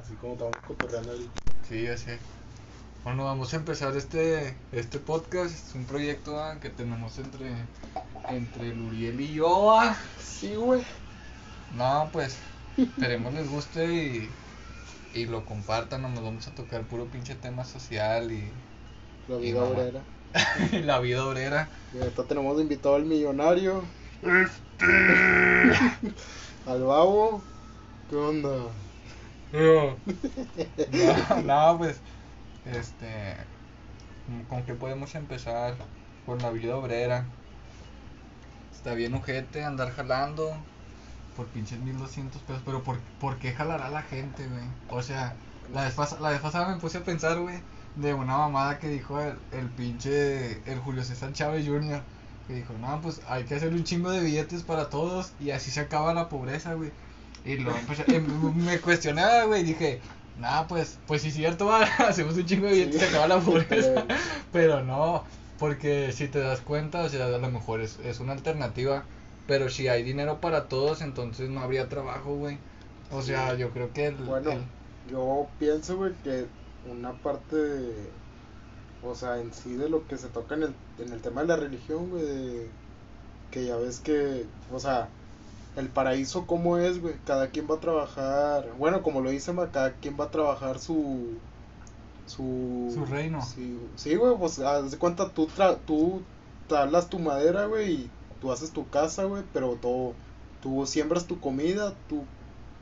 Así como estamos cotorreando ahorita. Sí, ya sé. Bueno, vamos a empezar este, este podcast. Es un proyecto ah, que tenemos entre, entre el Uriel y yo. ah. Sí, güey. No, pues esperemos les guste y, y lo compartan. Nos vamos a tocar puro pinche tema social y, La vida obrera. la vida obrera. Y ahorita tenemos de invitado al millonario. al babo. ¿Qué onda? No, no, pues, este, ¿con qué podemos empezar? Con la vida obrera. Está bien ojete andar jalando por pinches 1200 pesos, pero ¿por, ¿por qué jalará la gente, güey? O sea, la vez, la pasada me puse a pensar, güey, de una mamada que dijo el, el pinche, el Julio César Chávez Jr., que dijo, no, pues hay que hacer un chingo de billetes para todos y así se acaba la pobreza, güey. Y empecé- em, me cuestionaba, güey, dije, nah, pues, pues sí es cierto, va, hacemos un chingo de billetes y Sí. se acaba la pobreza. Pero- no, porque si te das cuenta, o sea, a lo mejor es, es una alternativa, pero si hay dinero para todos, entonces no habría trabajo, güey. O sea, yo creo que el, Bueno, el- yo pienso, güey, que una parte de, o sea, en sí de lo que se toca en el, en el tema de la religión, güey, de- que ya ves que, o sea, el paraíso cómo es, güey, cada quien va a trabajar, bueno, como lo dice, ma, cada quien va a trabajar su, su, Su reino. Sí, sí, güey, pues, haz de cuenta, tú, tra tú talas tu madera, güey, y tú haces tu casa, güey, pero todo, tú siembras tu comida, tú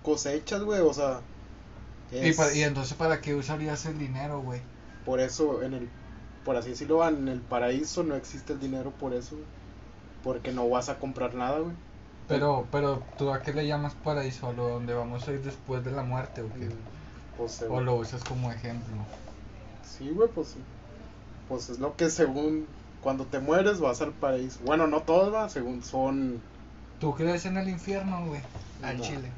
cosechas, güey, o sea... y, es- pa- y entonces, ¿para qué usarías el dinero, güey? por eso en el por así decirlo en el paraíso no existe el dinero por eso güey. porque no vas a comprar nada güey Pero, pero, ¿tú a qué le llamas paraíso? ¿A lo donde vamos a ir después de la muerte o qué? Mm, pues, ¿O lo usas como ejemplo? sí güey pues pues es lo que según cuando te mueres vas al paraíso bueno no todos va según son ¿Tú crees en el infierno, güey? Al No. chile.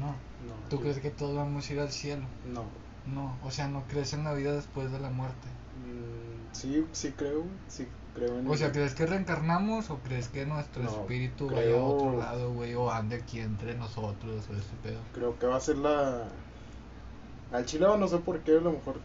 No. no ¿Tú yo- crees que todos vamos a ir al cielo? no No, o sea, no crees en la vida después de la muerte. Mm, sí sí creo sí creo en O sea, ¿crees que reencarnamos o crees que nuestro No, espíritu vaya a creo- otro lado, güey? O ande aquí entre nosotros o ese pedo. creo que va a ser la al chile no sé por qué a lo mejor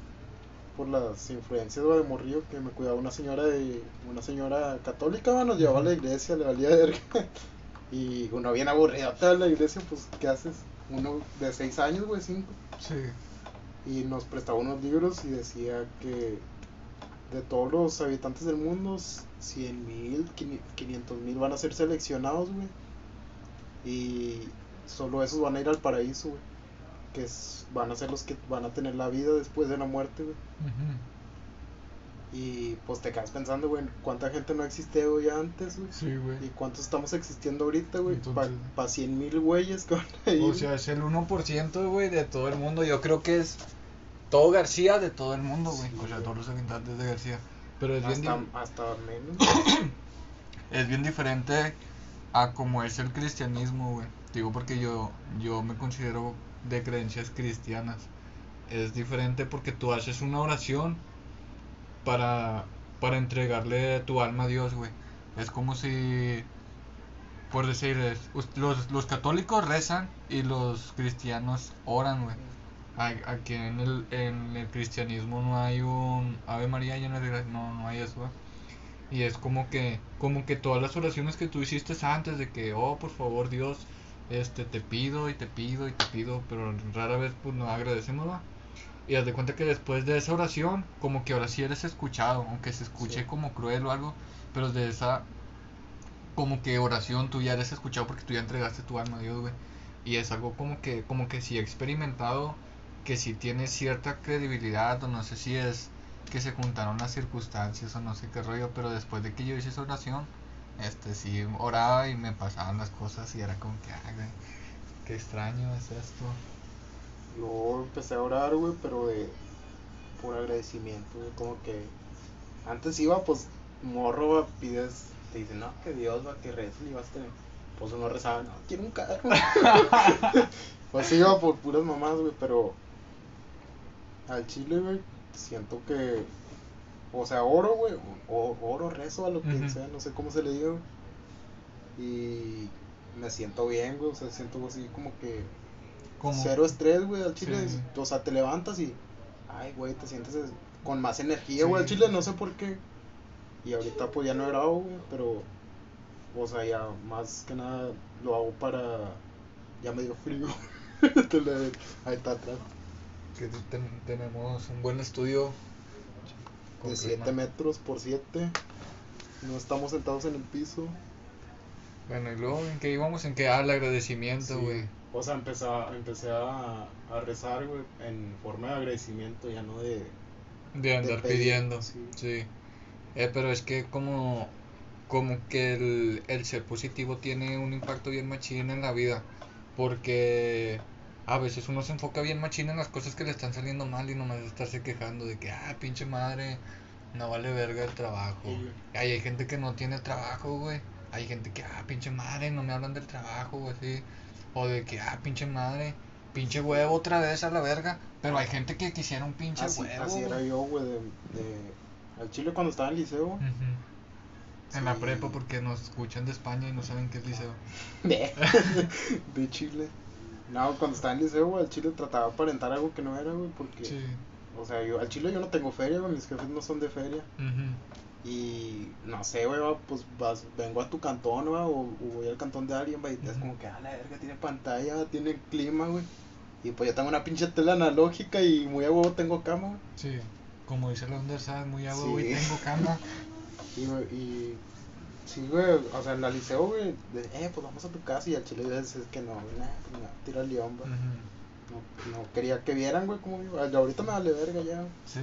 por las influencias de morrillo que me cuidaba una señora de una señora católica nos llevaba a la iglesia le valía verga y uno bien aburrido de la iglesia pues qué haces uno de seis años güey cinco Sí. y nos prestaba unos libros y decía que de todos los habitantes del mundo 100 mil 500 mil van a ser seleccionados güey. Y solo esos van a ir al paraíso güey que es- van a ser los que van a tener la vida después de la muerte güey. Y pues te quedas pensando güey cuánta gente no existió ya antes güey Sí, güey. y cuántos estamos existiendo ahorita güey para pa 100 mil güeyes ir O sea, es el 1%, güey, de todo el mundo. Yo creo que es todo García de todo el mundo, güey. Sí, O sea, todos los habitantes de García. Pero es bien, hasta, di- hasta menos es bien diferente a como es el cristianismo, güey. Digo porque yo, yo me considero de creencias cristianas. Es diferente porque tú haces una oración para, para entregarle tu alma a Dios, güey. Es como si, por decir, los, los católicos rezan y los cristianos oran, güey. Aquí en el, en el cristianismo no hay un Ave María llena de gracia, no, no hay eso. Y es como que, como que todas las oraciones que tú hiciste antes de que, oh, por favor, Dios, este, te pido y te pido y te pido, pero rara vez pues no agradecemos, ¿va? Y haz de cuenta que después de esa oración, como que ahora sí eres escuchado, aunque se escuche Sí. como cruel o algo, pero de esa, como que oración tú ya eres escuchado porque tú ya entregaste tu alma a Dios, güey. Y es algo como que, como que sí he experimentado, que sí tiene cierta credibilidad, o no sé si es que se juntaron las circunstancias o no sé qué rollo, pero después de que yo hice esa oración, este sí oraba y me pasaban las cosas y era como que, ay, güey, qué extraño es esto. Luego empecé a orar, güey, pero de por agradecimiento, güey, como que antes iba, pues, morro, güey, pides, te dicen, no, que Dios va, que reces y vas a tener. Pues uno rezaba, no, quiero un carro. pues iba por puras mamás, güey, pero al chile, güey, siento que, o sea, oro, güey, o, oro, rezo, a lo que sea, no sé cómo se le diga. Y me siento bien, güey, o sea, siento así como que Como- cero estrés, güey, al chile. Sí. O sea, te levantas y, ay, güey, te sientes es- con más energía, güey, al chile, no sé por qué. Y ahorita pues ya no he grabado, güey, pero, o sea, ya más que nada lo hago para, ya me dio frío. Ahí está atrás. Que ten- tenemos un buen estudio. De clima. 7 metros por 7. No estamos sentados en el piso. Bueno, y luego, ¿en qué íbamos? ¿En qué? Ah, el agradecimiento, Sí. güey. O sea, empecé a, empecé a, a rezar, güey, en forma de agradecimiento, ya no de... De andar pedir, pidiendo. sí. Sí. Eh, pero es que como, como que el, el ser positivo tiene un impacto bien machín en la vida. Porque a veces uno se enfoca bien machín en las cosas que le están saliendo mal y nomás estarse quejando de que, ah, pinche madre, no vale verga el trabajo. Sí. Ay, hay gente que no tiene trabajo, güey. Hay gente que, ah, pinche madre, no me hablan del trabajo, güey, así. O de que, ah, pinche madre, pinche huevo otra vez a la verga. Pero hay gente que quisiera un pinche Así, huevo. así era yo, güey, de, de... Al chile cuando estaba en liceo. Ujú. En la prepa porque nos escuchan de España y no saben qué es liceo. De, de Chile. No, cuando estaba en liceo, güey, al chile trataba de aparentar algo que no era, güey, porque... Sí. O sea, yo, al chile yo no tengo feria, güey, mis jefes no son de feria. Y no sé, güey, pues vas, vengo a tu cantón, va, o, o voy al cantón de alguien, va, y te es Ujú. como que, ah, la verga, tiene pantalla, tiene clima, güey. Y pues yo tengo una pinche tela analógica y muy a huevo tengo cama, güey. Sí. Como dice la Underside, muy agua, Sí. güey, tengo cama. Y, güey, y sí, güey, o sea, en la liceo, güey, de, eh, pues vamos a tu casa y al chile dices es que no, güey, nah, pues tira el león, güey. No, no quería que vieran, güey, como vivo. Ahorita me vale verga ya. Sí,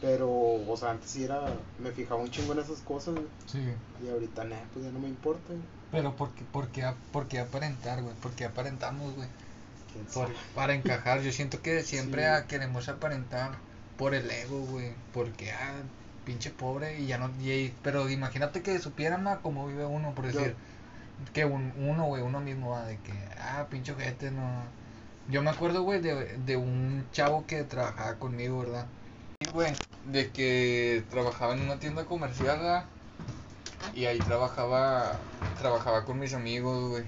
Pero, o sea, antes sí era, me fijaba un chingo en esas cosas, güey. sí. Y ahorita, nah, pues ya no me importa, güey. Pero ¿por qué, por qué, ap- por qué aparentar, güey? ¿Por qué aparentamos, güey? ¿Quién Por- sabe? para encajar. Yo siento que siempre Sí. queremos aparentar por el ego, güey. Porque, ah, pinche pobre y ya no... y- pero imagínate que supieran más cómo vive uno, por Yo- decir... Que un, uno, güey, uno mismo va de que, ah, pinche gente, no... Yo me acuerdo, güey, de, de un chavo que trabajaba conmigo, ¿verdad? Y, güey, de que trabajaba en una tienda comercial, ¿verdad? Y ahí trabajaba, trabajaba con mis amigos, güey.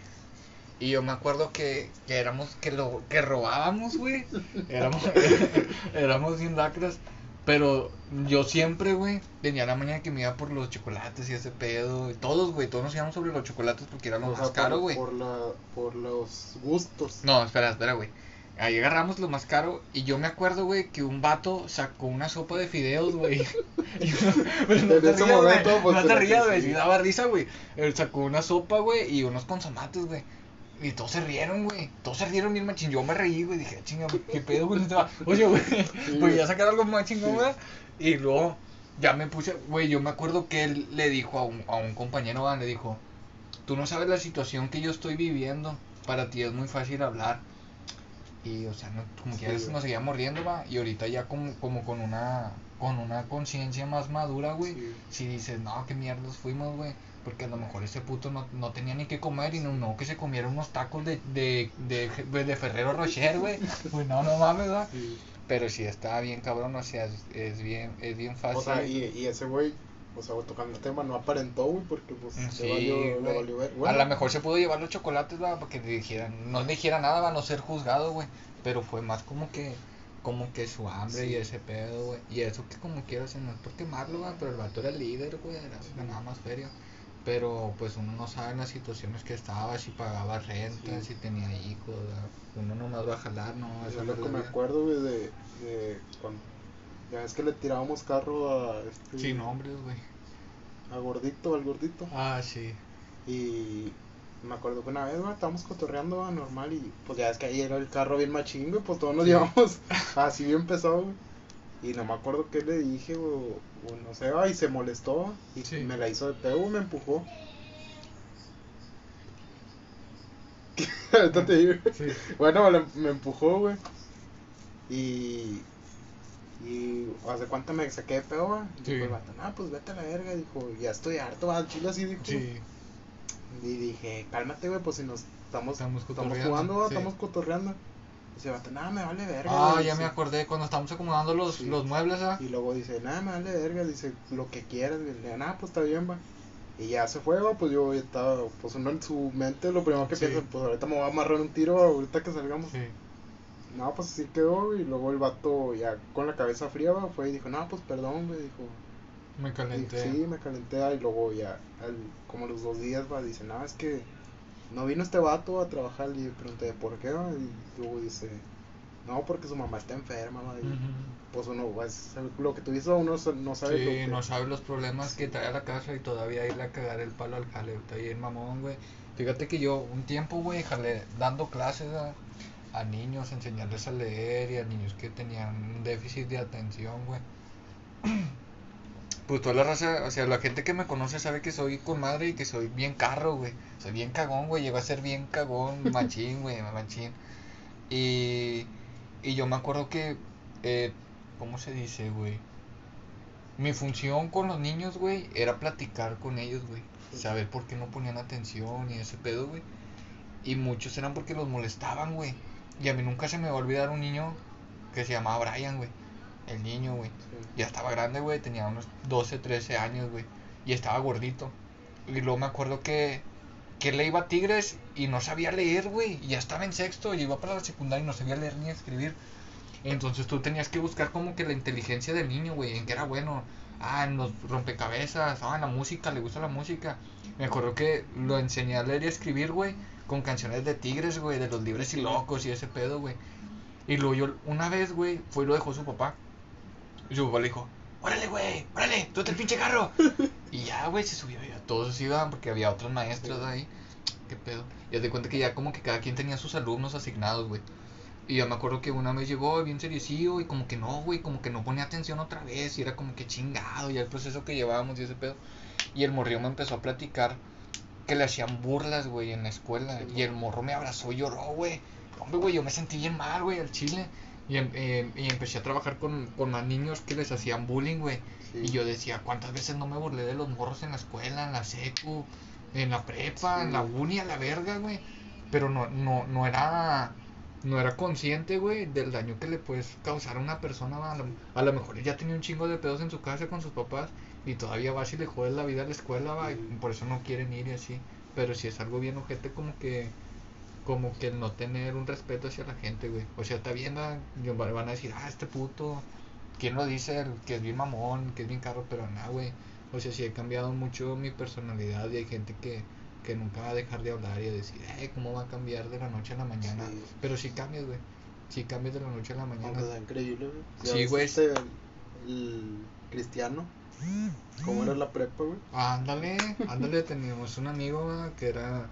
Y yo me acuerdo que, que éramos, que lo, que robábamos, güey. Éramos, éramos bien lacras. Pero yo siempre, güey, tenía la mañana que me iba por los chocolates y ese pedo. y Todos, güey, todos nos íbamos sobre los chocolates porque era lo O más sea, caro, güey. Por, la, por los gustos. No, espera, espera, güey. Ahí agarramos lo más caro y yo me acuerdo, güey, que un vato sacó una sopa de fideos, güey. Pero no En te ese rías, güey. pues, No te te la rías, güey. Sí daba risa, güey. Él sacó una sopa, güey, y unos consomates, güey. Y todos se rieron, güey. Todos se rieron bien machín. Yo me reí, güey. Dije, chinga, güey, qué pedo, güey. Este va- Oye, güey, voy güey. a sacar algo más chingón, güey. Y luego ya me puse, güey, yo me acuerdo que él le dijo a un, a un compañero, ¿va? le dijo, tú no sabes la situación que yo estoy viviendo. Para ti es muy fácil hablar. Y, o sea, no, como Sí, que güey. nos seguíamos riendo, va. Y ahorita ya como, como con una con una conciencia más madura, güey. Sí. Si dices, no, qué mierdas fuimos, güey. Porque a lo mejor ese puto no, no tenía ni qué comer y no, no que se comiera unos tacos de, de, de, de Ferrero Rocher, güey. Pues no, no mames, va. Sí. Pero sí está bien cabrón, o sea, es, es bien, es bien fácil. O sea, y, y ese güey, o sea, tocando el tema, no aparentó, güey, porque pues Mm, le sí, valió, le güey. valió ver. a Bueno, lo mejor se pudo llevar los chocolates, va, porque le dijeran, no le dijera nada, va a no ser juzgado, güey. Pero fue más como que, como que su hambre y ese pedo, güey. Y eso que como quieras, no es por quemarlo, va, pero el vato era el líder, güey, era Sí. nada más feria. Pero pues uno no sabe en las situaciones que estaba, si pagaba renta, Sí. si tenía hijos, uno nomás va a jalar, no, yo lo que me acuerdo, güey, de, de cuando, ya es que le tirábamos carro a este, Sin nombres, güey. a gordito, al gordito. Ah, sí. Y me acuerdo que una vez, güey, estábamos cotorreando va, normal y pues ya es que ahí era el carro bien machín, güey, pues todos nos Sí. llevamos así bien pesado, güey. Y no me acuerdo qué le dije, o, o no sé, y se molestó y Sí. me la hizo de pedo, me empujó. Ahorita te digo. Sí. Bueno, me, me empujó, güey. Y. Y. ¿Hace cuánto me saqué de pedo, güey? Sí. Dijo el vato, no, pues vete a la verga. Dijo, ya estoy harto, al chile así dijo. Sí. Y dije, cálmate, güey, pues si nos estamos, Estamos estamos, jugando, sí. estamos cotorreando. Dice, vato, nada, me vale verga. Ah, güey", ya dice. me acordé cuando estábamos acomodando los, Sí. los muebles, ¿ah? Y luego dice, nada, me vale verga. Dice, lo que quieras. nada, pues está bien, va. Y ya se fue, va, pues yo estaba, pues uno en su mente, lo primero que Sí. piensa, pues ahorita me voy a amarrar un tiro, ahorita que salgamos. Sí. no, pues así quedó, y luego el vato ya con la cabeza fría va, fue y dijo, no, pues perdón, güey, dijo, Me calenté. sí, me calenté, ah, y luego ya, al- como los dos días va, dice, no, es que no vino este vato a trabajar, y pregunté, ¿por qué? Y luego dice, no, porque su mamá está enferma, va, y pues uno, pues, lo que tú uno no sabe lo Sí, que... no sabe los problemas que trae a la casa y todavía irle a cagar el palo al jale. Está bien, mamón, güey. Fíjate que yo un tiempo, güey, jale dando clases a, a niños, enseñarles a leer y a niños que tenían un déficit de atención, güey. Pues toda la raza, o sea, la gente que me conoce sabe que soy con madre y que soy bien carro, güey. Soy bien cagón, güey. Llego a ser bien cagón, machín, güey, machín. Y, y yo me acuerdo que, eh, ¿cómo se dice, güey? Mi función con los niños, güey, era platicar con ellos, güey. Saber por qué no ponían atención y ese pedo, güey. Y muchos eran porque los molestaban, güey. Y a mí nunca se me va a olvidar un niño que se llamaba Brian, güey. El niño, güey. Ya estaba grande, güey, tenía unos 12, 13 años, güey. Y estaba gordito. Y luego me acuerdo que, que le iba a Tigres y no sabía leer, güey. Y ya estaba en sexto y iba para la secundaria y no sabía leer ni escribir. Entonces tú tenías que buscar como que la inteligencia del niño, güey, en qué era bueno. Ah, en los rompecabezas, ah, en la música, le gusta la música. Me acuerdo que lo enseñé a leer y escribir, güey, con canciones de Tigres, güey, de los libres y locos y ese pedo, güey. Y luego yo, una vez, güey, fue y lo dejó su papá. Y su papá le dijo, órale, güey, órale, tú el pinche carro. y ya, güey, se subió, ya todos iban porque había otros maestros ahí. ¿Qué pedo? Y de cuenta que ya como que cada quien tenía sus alumnos asignados, güey. Y yo me acuerdo que una vez llegó bien seriecillo y como que no, güey, como que no ponía atención otra vez y era como que chingado ya el proceso que llevábamos y ese pedo. Y el morrillo me empezó a platicar que le hacían burlas, güey, en la escuela. Sí, y el morro me abrazó y lloró, güey. Hombre, güey, yo me sentí bien mal, güey, al chile. Y, em- em- y empecé a trabajar con, con más niños que les hacían bullying, güey. Sí. Y yo decía, ¿cuántas veces no me burlé de los morros en la escuela, en la secu, en la prepa, Sí. en la uni, a la verga, güey? Pero no, no, no era, no era consciente, güey, del daño que le puedes causar a una persona. va. A lo, a lo mejor él ya tenía un chingo de pedos en su casa con sus papás y todavía vas y le jodes la vida a la escuela, va, y por eso no quieren ir y así. Pero si es algo bien ojete como que como que no tener un respeto hacia la gente, güey. O sea, está bien, yo- van a decir, ah, este puto, ¿quién lo dice? Que es bien mamón, que es bien carro, pero nada, güey. O sea, sí he cambiado mucho mi personalidad y hay gente que, que nunca va a dejar de hablar y a decir, eh, ¿cómo va a cambiar de la noche a la mañana? Sí. Pero sí cambias, güey. Sí cambias de la noche a la mañana. Aunque sea increíble, güey. Sí, güey. este, el, cristiano, ¿cómo era la prepa, güey? Ándale, ándale, teníamos un amigo ¿verdad? que era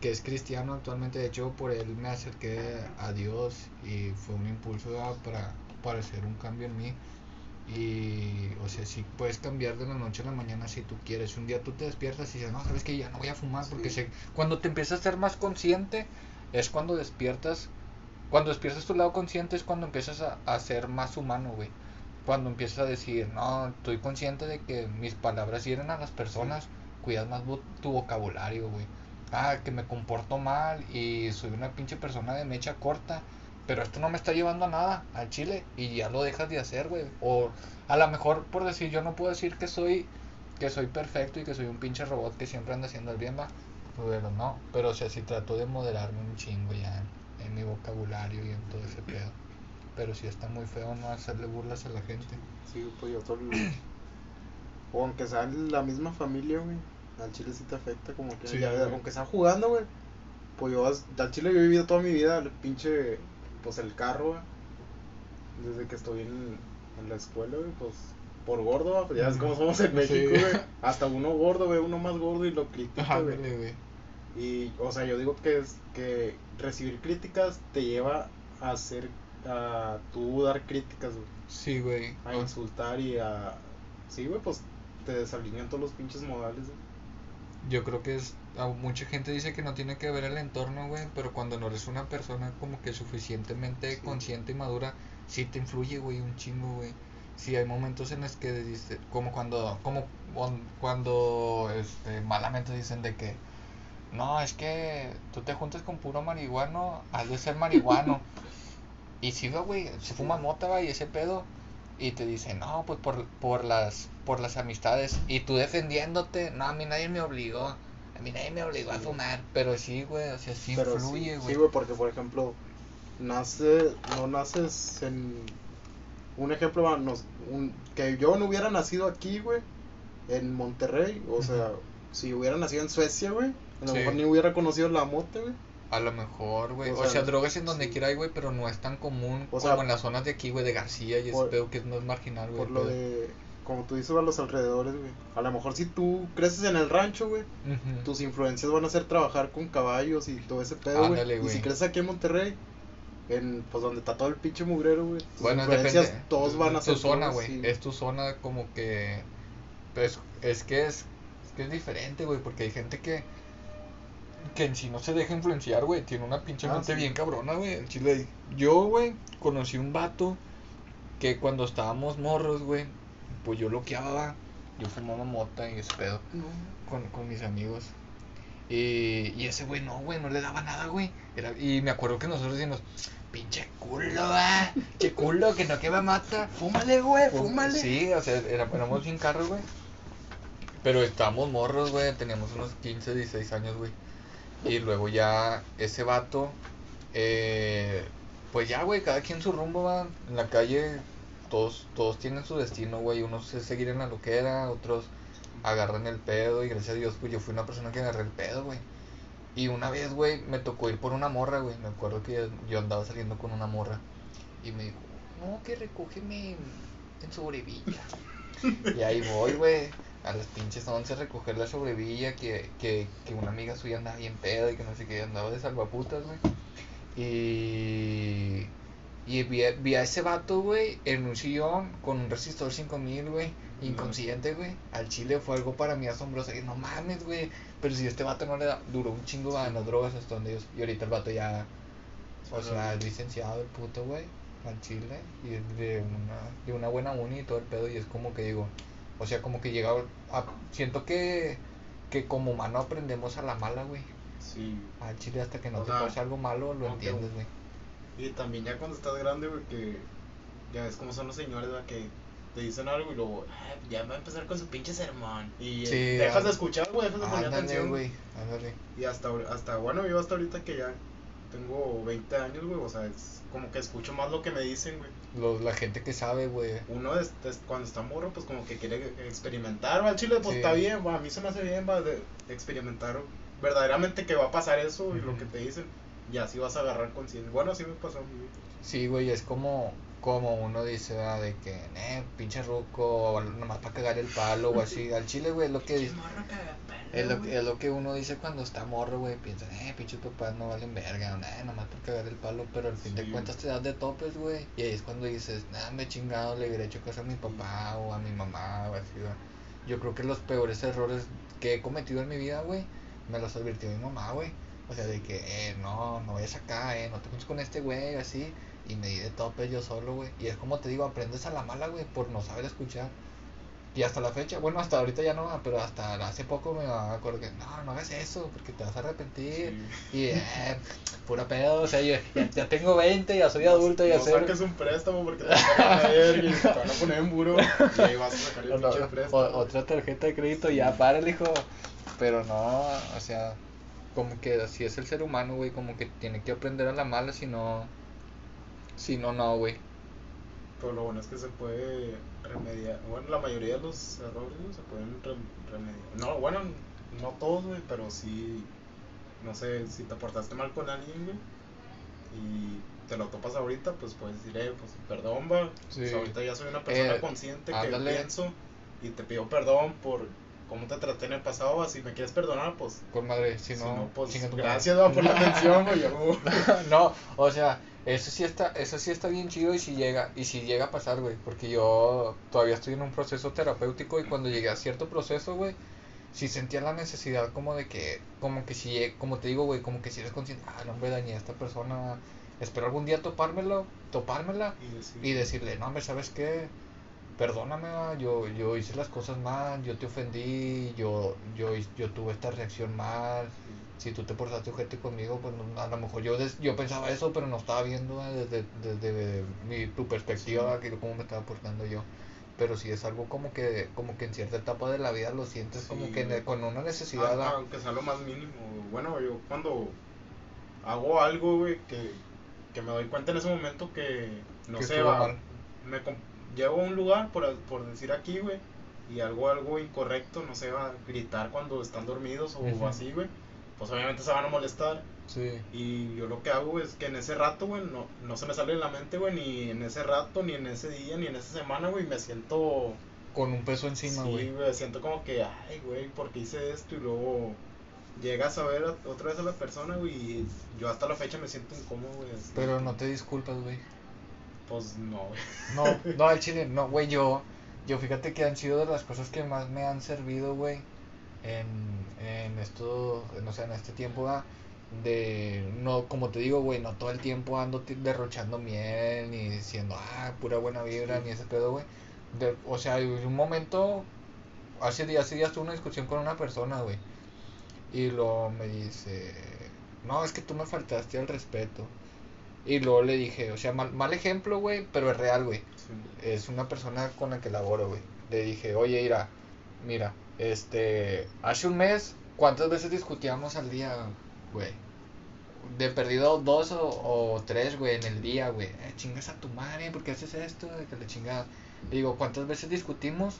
que es cristiano actualmente, de hecho por él me acerqué a Dios y fue un impulso para, para hacer un cambio en mí. Y o sea, si puedes cambiar de la noche a la mañana si tú quieres, un día tú te despiertas y dices, no, sabes que ya no voy a fumar porque Sí. sé, cuando te empiezas a ser más consciente es cuando despiertas, cuando despiertas tu lado consciente es cuando empiezas a, a ser más humano, güey. Cuando empiezas a decir, no, estoy consciente de que mis palabras hieren a las personas, cuidas más tu vocabulario, güey. Ah, que me comporto mal y soy una pinche persona de mecha corta, pero esto no me está llevando a nada, al chile, y ya lo dejas de hacer, güey. O a lo mejor, por decir, yo no puedo decir que soy que soy perfecto y que soy un pinche robot que siempre anda haciendo el bien, va. Pero no, pero o sea, trato de moderarme un chingo ya en, mi vocabulario y en todo ese pedo. Pero sí está muy feo no hacerle burlas a la gente. Sí, pues yo el- O aunque sea la misma familia, güey. Al chile sí te afecta como que... Sí, ya, güey. aunque sea jugando, güey. Pues yo al chile yo he vivido toda mi vida el pinche... Pues el carro, güey. Desde que estoy en, en la escuela, güey, pues... Por gordo, pues ya es como somos en. México, güey. Hasta uno gordo, güey, uno más gordo y lo critica, güey. Y, o sea, yo digo que es que recibir críticas te lleva a hacer, a tú dar críticas, güey. Sí, güey. A insultar y a... Sí, güey, pues te desalinean todos los pinches modales, güey. Yo creo que es. a mucha gente dice que no tiene que ver el entorno, güey. Pero cuando no eres una persona como que suficientemente Sí. consciente y madura, sí te influye, güey, un chingo, güey. Sí, hay momentos en los que dice, como cuando, como cuan- cuando, este, malamente dicen de que, no, es que tú te juntas con puro marihuano, has de ser marihuano. y sí, güey, se fuma mota, güey, ese pedo. Y te dicen, no, pues por, por las, por las amistades. Y tú defendiéndote, no, a mí nadie me obligó. A mí nadie me obligó a fumar. Pero sí, güey, o sea, sí Pero influye, sí, güey. sí, güey, porque por ejemplo, nace, no naces en... Un ejemplo, nos- un- que yo no hubiera nacido aquí, güey, en Monterrey, o sea, si hubiera nacido en Suecia, güey, a lo Sí. mejor ni hubiera conocido la mota, güey. A lo mejor, güey. O O, sea, drogas en donde sí. quiera hay, güey, pero no es tan común O como sea, en las zonas de aquí, güey, de García y ese por- pedo que es más marginal, güey. Por lo pedo. de, como tú dices, a los alrededores, güey. A lo mejor si tú creces en el rancho, güey, tus influencias van a ser trabajar con caballos y todo ese pedo, güey. Y güey. si creces aquí en Monterrey, en pues donde está todo el pinche mugrero, güey. tus Bueno, influencias, depende. todos van a tu ser zona, todos, güey. sí. Es tu zona como que. Pues es que es, es que es diferente, güey, porque hay gente que. Que en sí no se deja influenciar, güey. Tiene una pinche Ah, mente sí. bien cabrona, güey. en Chile. Yo, güey, conocí un vato que cuando estábamos morros, güey, pues yo loqueaba. Yo fumaba mota y ese pedo No. con, con mis amigos. Y, y ese güey no, güey, no le daba nada, güey. Era, y me acuerdo que nosotros decíamos, pinche culo, ah, che culo, que no quema mata. Fúmale, güey, fúmale. Sí, o sea, era- éramos bien carros, güey. Pero estábamos morros, güey, teníamos unos 15, 16 años, güey. Y luego ya ese vato, eh, pues ya, güey, cada quien su rumbo va. En la calle todos, todos tienen su destino, güey. Unos es seguir en la loquera, otros agarran el pedo. Y gracias a Dios, pues yo fui una persona que agarré el pedo, güey. Y una vez, güey, me tocó ir por una morra, güey. Me acuerdo que yo andaba saliendo con una morra. Y me dijo, no, que recógeme en, sobrevilla. y ahí voy, güey. A las pinches 11 a recoger la sobrevilla. Que, que, que una amiga suya andaba bien peda y que no sé qué, andaba de salvaputas, güey. Y. Y vi, a- vi a ese vato, güey, en un sillón con un resistor 5000, güey, inconsciente, güey. Al chile fue algo para mí asombroso. Y no mames, güey. Pero si este vato no le da, duró un chingo en las drogas hasta donde ellos. Y ahorita el vato ya. O sea, es licenciado el puto, güey, al chile. Y es de una, de una buena uni y todo el pedo. Y es como que digo. O sea, como que llega a. Siento que. Que como humano aprendemos a la mala, güey. Sí. Al chile hasta que no O te sea, pase algo malo, lo aunque- entiendes, güey. Y también ya cuando estás grande, güey, que ya ves cómo son los señores, ¿verdad? Que te dicen algo y luego, "Ah, ya va a empezar con su pinche sermón. Y eh, Sí, dejas ah, de escuchar, güey, dejas de poner Ándale, atención. güey. Ándale. Y hasta, hasta, bueno, yo hasta ahorita que ya tengo 20 años, güey, o sea, es como que escucho más lo que me dicen, güey. Lo- la gente que sabe, güey. Uno es- es- cuando está morro, pues como que quiere experimentar, va, al chile, pues Sí. está bien, va, a mí se me hace bien, va, de, experimentar verdaderamente que va a pasar eso y lo que te dicen. Y así vas a agarrar conciencia. Bueno, así me pasó a mí. Sí, güey, es como, como uno dice, ¿verdad? de que, eh, pinche ruco, o nomás para cagar el palo o así. Al chile, güey, es lo que dice. Es lo, es lo que uno dice cuando está morro, güey. Piensa, eh, pinches papás no valen verga, eh, nomás por cagar el palo. Pero al fin Sí. de cuentas te das de topes, güey. Y ahí es cuando dices, nada, me he chingado, le hubiera hecho caso a mi papá o a mi mamá o así, güey. Yo creo que los peores errores que he cometido en mi vida, güey, me los advirtió mi mamá, güey. O sea, de que, eh, no, no vayas acá, eh, no te juntes con este güey, así. Y me di de topes yo solo, güey. Y es como te digo, aprendes a la mala, güey, por no saber escuchar. Y hasta la fecha, bueno, hasta ahorita ya no, pero hasta hace poco me acuerdo que no, no hagas eso, porque te vas a arrepentir. Y, eh, pura pedo, o sea, yo ya, tengo 20, ya soy adulto, ya no sé. saques un préstamo porque te van a caer y te van a poner en buro y ahí vas a sacar el no, préstamo. o- otra tarjeta de crédito, ya párale, hijo. Pero no, o sea, como que así es el ser humano, güey, como que tiene que aprender a la mala, si no. Si no, no, güey. Pero lo bueno es que se puede remediar. Bueno, la mayoría de los errores se pueden rem- remediar. No, bueno, no todos, güey, pero sí. No sé, si te portaste mal con alguien, güey, y te lo topas ahorita, pues puedes decir, eh, pues perdón, va. Sí. Pues, ahorita ya soy una persona Eh, consciente que ándale. pienso y te pido perdón por cómo te traté en el pasado. va, Si me quieres perdonar, pues. Con madre, si Si no, no, pues gracias va, por la mención, güey. yo- no, o sea, eso sí está, eso sí está bien chido y si llega, y si llega a pasar, güey, porque yo todavía estoy en un proceso terapéutico y cuando llegué a cierto proceso, güey, sí sentía la necesidad como de que, como que si, como te digo, güey, como que si eres consciente, ah, no, hombre, dañé a esta persona, espero algún día topármelo, topármela Y decir, y decirle, no, hombre, ¿sabes qué? Perdóname, yo, yo hice las cosas mal, yo te ofendí, yo, yo, yo tuve esta reacción mal, si tú te portaste ojete conmigo, pues no- a lo mejor yo des- yo pensaba eso, pero no estaba viendo eh, desde, desde mi, tu perspectiva, que cómo me estaba portando yo. Pero si es algo como que, como que en cierta etapa de la vida lo sientes como Sí, que con una necesidad. Ah, aunque sea lo más mínimo. Bueno, yo cuando hago algo, güey, que que me doy cuenta en ese momento que, no Que sé, va, me llego a un lugar, por, por decir aquí, güey, y algo, algo incorrecto, no sé, va a gritar cuando están dormidos o así, güey, pues obviamente se van a molestar. Sí. Y yo lo que hago güey, es que en ese rato, güey, no, no se me sale de la mente, güey, ni en ese rato, ni en ese día, ni en esa semana, güey, me siento... Con un peso encima, sí, güey. güey, siento como que, ay, güey, ¿por qué hice esto? Y luego llegas a ver a- otra vez a la persona, güey, y yo hasta la fecha me siento incómodo, güey. Pero no te disculpas, güey. Pues no, güey. No, no, al chile, no, güey, yo, yo fíjate que han sido de las cosas que más me han servido, güey, en, en esto, no sé, en este tiempo, ¿va? de, no, como te digo, güey, no todo el tiempo ando derrochando miel, ni diciendo, ah, pura buena vibra, Sí. ni ese pedo, güey, de, o sea, en un momento, hace días, hace días tuve una discusión con una persona, güey, y luego me dice, no, es que tú me faltaste al respeto, y luego le dije, o sea, mal, mal ejemplo, güey, pero es real, güey Sí. es una persona con la que laboro, güey. Le dije, oye, Ira, mira, este, hace un mes, ¿cuántas veces discutíamos al día, güey? De perdido dos o, o tres, güey, en el día, güey. Eh, chingas a tu madre, ¿por qué haces esto? De que le chingada. Le digo, ¿cuántas veces discutimos?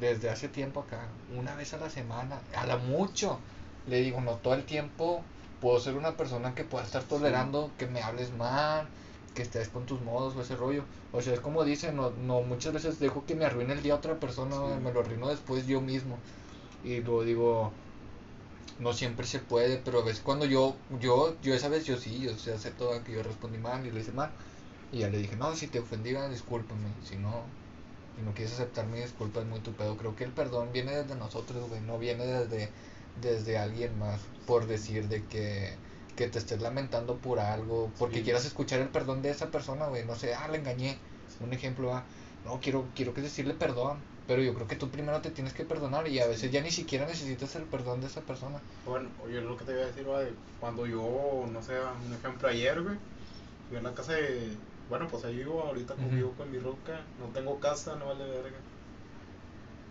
Desde hace tiempo acá, una vez a la semana, a la mucho. Le digo, no todo el tiempo puedo ser una persona que pueda estar tolerando que me hables mal, que estés con tus modos o ese rollo. O sea, es como dicen, no, no muchas veces dejo que me arruine el día otra persona, Sí. me lo arruino después yo mismo. Y luego digo, no siempre se puede, pero ves cuando yo, yo, yo esa vez yo sí, yo sí acepto que yo respondí mal y lo hice mal. Y ya le dije, no, si te ofendí, ah, discúlpame, si no, si no quieres aceptar mi disculpa es muy tu pedo. Creo que el perdón viene desde nosotros, güey, no viene desde, desde alguien más, por decir de que, que te estés lamentando por algo, porque Sí. quieras escuchar el perdón de esa persona, güey, no sé, ah, le engañé, un ejemplo, ah, no, quiero, quiero que decirle perdón, pero yo creo que tú primero te tienes que perdonar y a veces ya ni siquiera necesitas el perdón de esa persona. Bueno, oye, lo que te iba a decir, de cuando yo, no sé, un ejemplo ayer, güey, fui a la casa de, bueno, pues ahí vivo, ahorita Ujú. vivo con mi ruca, no tengo casa, no vale verga.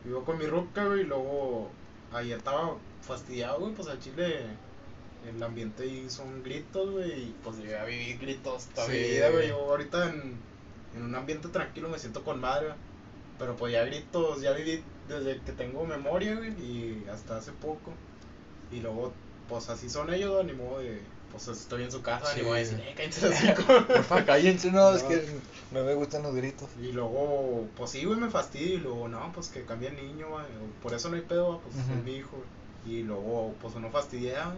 Vivo con mi ruca, güey, y luego ayer estaba fastidiado, güey, pues al chile el ambiente ahí son gritos, güey, y pues yo ya viví gritos toda mi Sí. vida, güey, yo ahorita en, en un ambiente tranquilo me siento con madre, pero pues ya gritos, ya viví desde que tengo memoria, güey, y hasta hace poco. Y luego, pues así son ellos, modo de, pues estoy en su casa, Sí. ni modo de decir, eh, el hocico". Porfa, cállense, no, es que no me gustan los gritos. Y luego, pues sí, güey, me fastidio. Y luego, no, pues que cambie el niño, güey. Por eso no hay pedo, güey, pues es mi hijo. Y luego, pues uno fastidiaba.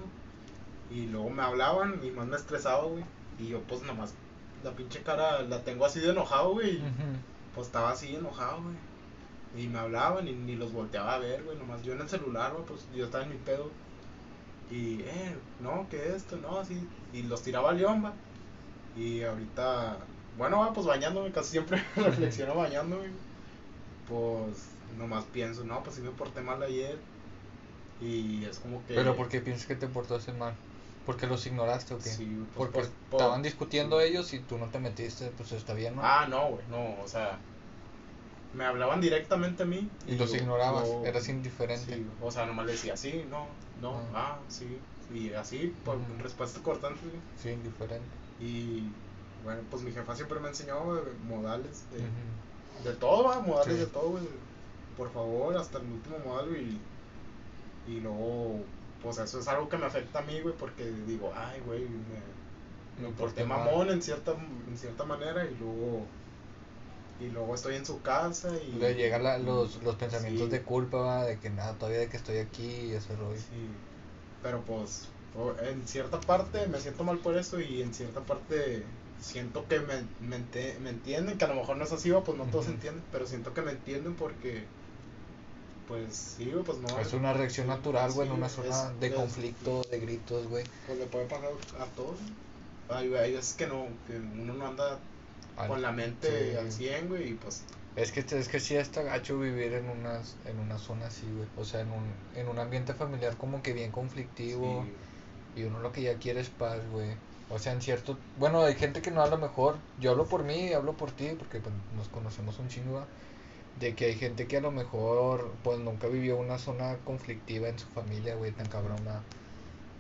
Y luego me hablaban y más me estresaba, güey. Y yo, pues nomás, la pinche cara la tengo así de enojado, güey. y, Pues estaba así enojado, güey. Y me hablaban y ni los volteaba a ver, güey. Nomás yo en el celular, güey, pues yo estaba en mi pedo. Y, eh, no, que esto, no, así. Y los tiraba al león, va. Y ahorita, bueno, va, pues bañándome, casi siempre reflexiono bañándome. Pues nomás pienso, no, pues sí me porté mal ayer. Y es como que. Pero ¿por qué piensas que te portaste mal? ¿Porque los ignoraste o qué? Sí, pues, Porque por- por- estaban discutiendo ellos y tú no te metiste, pues está bien, ¿no? Ah, no, güey, no, o sea. Me hablaban directamente a mí. y los yo- ignorabas, yo- eras indiferente. Sí, o sea, nomás le decía sí, no, no, Ah. ah, sí. Y así, por Ujú. respuesta cortante. Sí, indiferente. Y bueno, pues mi jefa siempre me enseñó güey, modales de, de todo, ¿va? modales Sí. de todo, güey. Por favor, hasta el último modal, güey. Y luego, pues eso es algo que me afecta a mí, güey, porque digo, ay, güey, me, me Me porté mamón en cierta, en cierta manera y luego, y luego estoy en su casa y... Le llegan la- los, los pensamientos sí, de culpa, ¿va? de que nada, todavía de que estoy aquí y ese rollo. Sí, pero pues en cierta parte me siento mal por eso y en cierta parte siento que me, me, ente- me entienden, que a lo mejor no es así, pues no todos entienden, pero siento que me entienden porque pues sí, pues no. Es una reacción natural, güey, en sí, una es- zona de es- conflicto, de gritos, güey. Pues le puede pasar a todos. Hay, hay veces que no, que uno no anda Al- con la mente sí. al 100, güey, y pues Es que, es que sí está gacho vivir en unas, en una zona así, güey. O sea, en un, en un ambiente familiar como que bien conflictivo. sí, Y uno lo que ya quiere es paz, güey. O sea, en cierto... Bueno, hay gente que no a lo mejor... Yo hablo por mí y hablo por ti, porque pues, nos conocemos un chingo. De que hay gente que a lo mejor, pues, nunca vivió una zona conflictiva en su familia, güey, tan cabrona.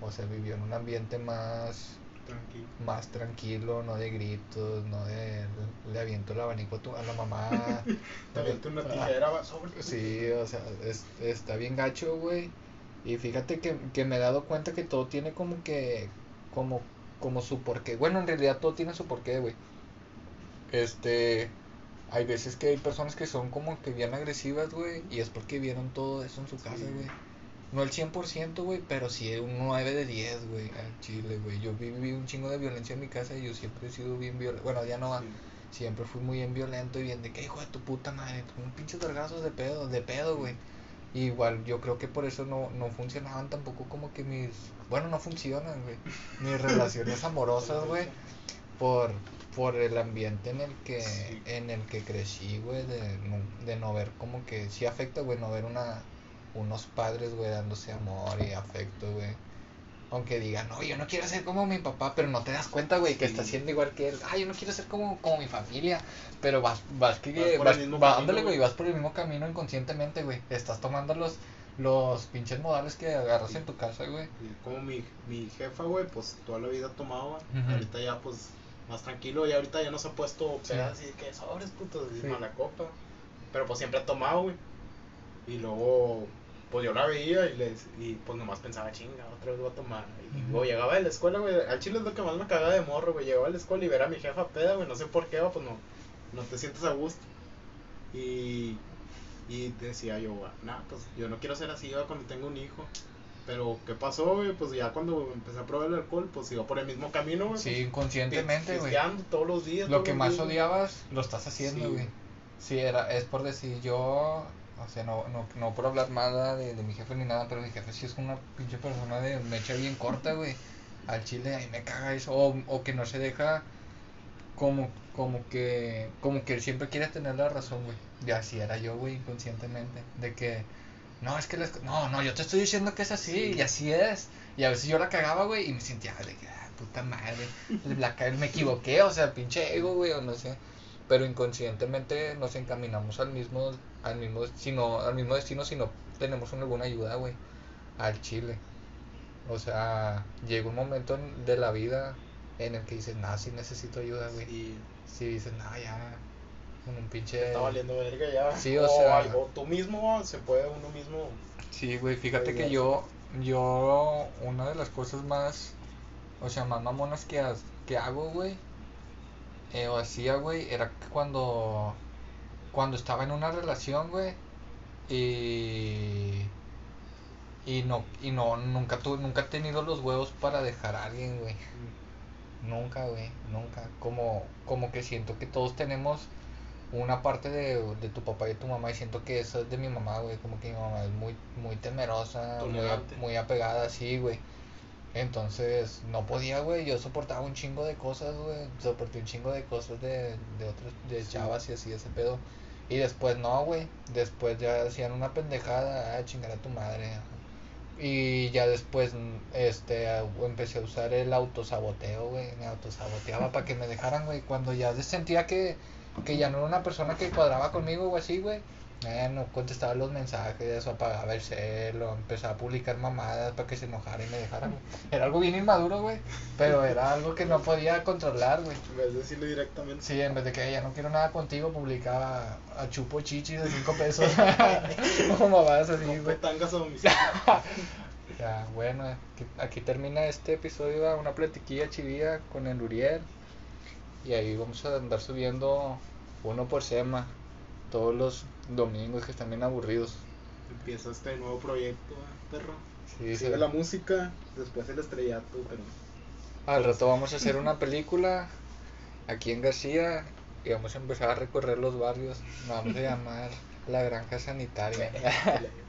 O sea, vivió en un ambiente más... tranquilo. más tranquilo, no de gritos, no de le aviento el abanico a, tu- a la mamá. Te aviento una tijera, sobre. Sí, o sea, es- está bien gacho, güey. Y fíjate que, que me he dado cuenta que todo tiene como que, como, como su porqué. Bueno, en realidad todo tiene su porqué, güey. Este, hay veces que hay personas que son como que bien agresivas, güey, y es porque vieron todo eso en su casa, Sí. No el 100%, güey, pero sí un 9 de 10, güey, al chile, güey. Yo viví un chingo de violencia en mi casa y yo siempre he sido bien violento. Bueno, ya no va. Sí. Siempre fui muy bien violento y bien de que hijo de tu puta madre, un pinches vergazos de pedo, de pedo, güey. Y igual yo creo que por eso no, no funcionaban tampoco como que mis, bueno, no funcionan, güey. Mis relaciones amorosas, güey, por, por el ambiente en el que, Sí. en el que crecí, güey, de no, de no ver como que, sí afecta, güey, no ver una, unos padres, güey, dándose amor y afecto, güey. Aunque digan, no, yo no quiero ser como mi papá, pero no te das cuenta, güey, que Sí. está siendo igual que él. Ah, yo no quiero ser como, como mi familia, pero vas, vas que, Vas ándale, güey, vas por el mismo camino inconscientemente, güey. Estás tomando los, los pinches modales que agarras en tu casa, güey. Y Como mi, mi jefa, güey, pues toda la vida tomaba. Ujú. Ahorita ya, pues, más tranquilo. Y ahorita ya no se ha puesto Sí. pedas así de que sobres, putos, y Sí. mala copa. Pero pues siempre ha tomado, güey. Y luego, pues yo la veía y, les, y pues nomás pensaba, chinga, otra vez voy a tomar. Y luego llegaba de la escuela, güey. Al chile es lo que más me cagaba de morro, güey. Llegaba a la escuela y ver a mi jefa peda, güey. No sé por qué, pues no, no te sientes a gusto. Y, y decía yo, nah, pues yo no quiero ser así, güey, cuando tengo un hijo. Pero, ¿qué pasó, güey? Pues ya cuando empecé a probar el alcohol, pues iba por el mismo camino, güey. Sí, pues, inconscientemente, güey. todos los días. Lo que más días, odiabas, lo estás haciendo, Sí. güey. Sí, era, es por decir, yo, o sea, no, no, no por hablar nada de, de mi jefe ni nada, pero mi jefe sí es una pinche persona de mecha bien corta, güey. Al chile, ahí me caga eso. O, o que no se deja como, como que, como que él siempre quiere tener la razón, güey. Y así era yo, güey, inconscientemente. De que, no, es que les, no, no, yo te estoy diciendo que es así, Sí. y así es. Y a veces yo la cagaba, güey, y me sentía de que, ah, puta madre, la me equivoqué, o sea, pinche ego, güey, o no sé. Pero inconscientemente nos encaminamos al mismo, al mismo, sino, al mismo destino si no tenemos una- alguna ayuda, güey, al chile. O sea, llega un momento en- de la vida en el que dices, no, sí necesito ayuda, güey. Y Si dices, no, ya, con un pinche... está valiendo verga ya. Sí, o sea- al- o tú mismo, se puede uno mismo. Sí, güey, fíjate que yo, yo, una de las cosas más, o sea, más mamonas que, que hago, güey, eh, o hacía, güey, era cuando, cuando estaba en una relación, güey, y, y no, y no, nunca tu, nunca he tenido los huevos para dejar a alguien, güey. Nunca, güey, nunca. Como, como que siento que todos tenemos una parte de, de tu papá y de tu mamá y siento que eso es de mi mamá, güey. Como que mi mamá es muy, muy temerosa, muy, muy apegada, sí, güey. Entonces, no podía, güey. Yo soportaba un chingo de cosas, güey. Soporté un chingo de cosas de, de otras, de Sí. chavas y así, ese pedo. Y después no, güey. Después ya hacían una pendejada, ah, chingar a tu madre. Y ya después, este, empecé a usar el autosaboteo, güey. Me autosaboteaba para que me dejaran, güey. Cuando ya sentía que, que ya no era una persona que cuadraba conmigo o así, güey. Eh, no contestaba los mensajes, eso apagaba el celo, empezaba a publicar mamadas para que se enojara y me dejara, güey. Era algo bien inmaduro, güey. Pero era algo que no podía controlar, güey. En vez de decirle directamente. Sí, en vez de que ya no quiero nada contigo, publicaba a chupo chichis de 5 pesos. o mamadas así, güey. Ya, bueno, aquí, aquí termina este episodio, una platiquilla chivía con el Uriel. Y ahí vamos a andar subiendo uno por semana, todos los domingos que están bien aburridos. Empieza este nuevo proyecto, eh, perro. Sí, Sigue la música, después el estrellato, pero. Al rato vamos a hacer una película aquí en García y vamos a empezar a recorrer los barrios. Nos vamos a llamar La Granja Sanitaria.